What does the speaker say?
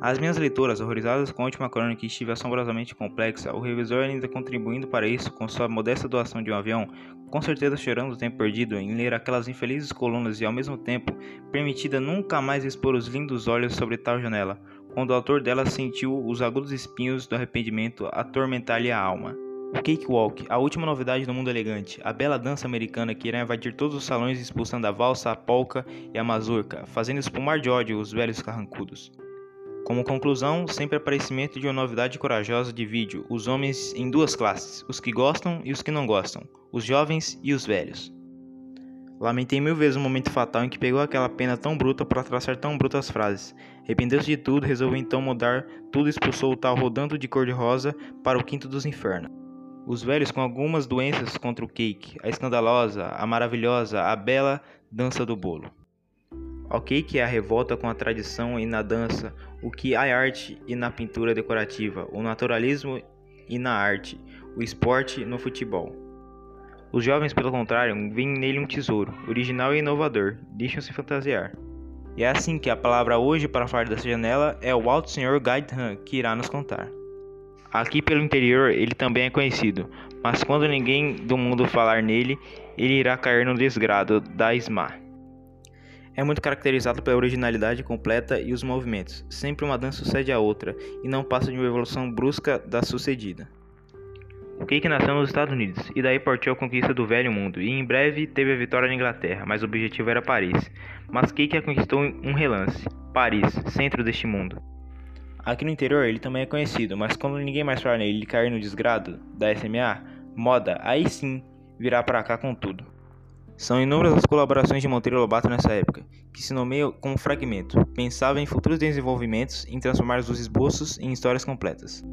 As minhas leitoras, horrorizadas com a última crônica que estive assombrosamente complexa, o revisor ainda contribuindo para isso com sua modesta doação de um avião, com certeza chorando o tempo perdido em ler aquelas infelizes colunas e ao mesmo tempo permitida nunca mais expor os lindos olhos sobre tal janela, quando o autor dela sentiu os agudos espinhos do arrependimento atormentar-lhe a alma. O Cakewalk, a última novidade do mundo elegante, a bela dança americana que irá invadir todos os salões expulsando a valsa, a polca e a mazurca, fazendo espumar de ódio os velhos carrancudos. Como conclusão, sempre aparecimento de uma novidade corajosa de vídeo, os homens em duas classes, os que gostam e os que não gostam, os jovens e os velhos. Lamentei mil vezes o momento fatal em que pegou aquela pena tão bruta para traçar tão brutas frases. Arrependeu-se de tudo, resolveu então mudar tudo e expulsou o tal rodando de cor-de-rosa para o quinto dos infernos. Os velhos com algumas doenças contra o cake, a escandalosa, a maravilhosa, a bela dança do bolo. Ao cake é a revolta com a tradição e na dança, o que há arte e na pintura decorativa, o naturalismo e na arte, o esporte no futebol. Os jovens, pelo contrário, veem nele um tesouro, original e inovador, deixam-se fantasiar. E é assim que a palavra hoje para falar dessa janela é o alto senhor Gaidhan que irá nos contar. Aqui pelo interior ele também é conhecido, mas quando ninguém do mundo falar nele, ele irá cair no desgrado da Isma. É muito caracterizado pela originalidade completa e os movimentos. Sempre uma dança sucede a outra e não passa de uma evolução brusca da sucedida. O Cake nasceu nos Estados Unidos e daí partiu a conquista do velho mundo e em breve teve a vitória na Inglaterra, mas o objetivo era Paris. Mas Cake a conquistou em um relance. Paris, centro deste mundo. Aqui no interior ele também é conhecido, mas quando ninguém mais fala nele e cair no desgrado da SMA, moda, aí sim virá para cá com tudo. São inúmeras as colaborações de Monteiro Lobato nessa época, que se nomeia como fragmento. Pensava em futuros desenvolvimentos em transformar os esboços em histórias completas.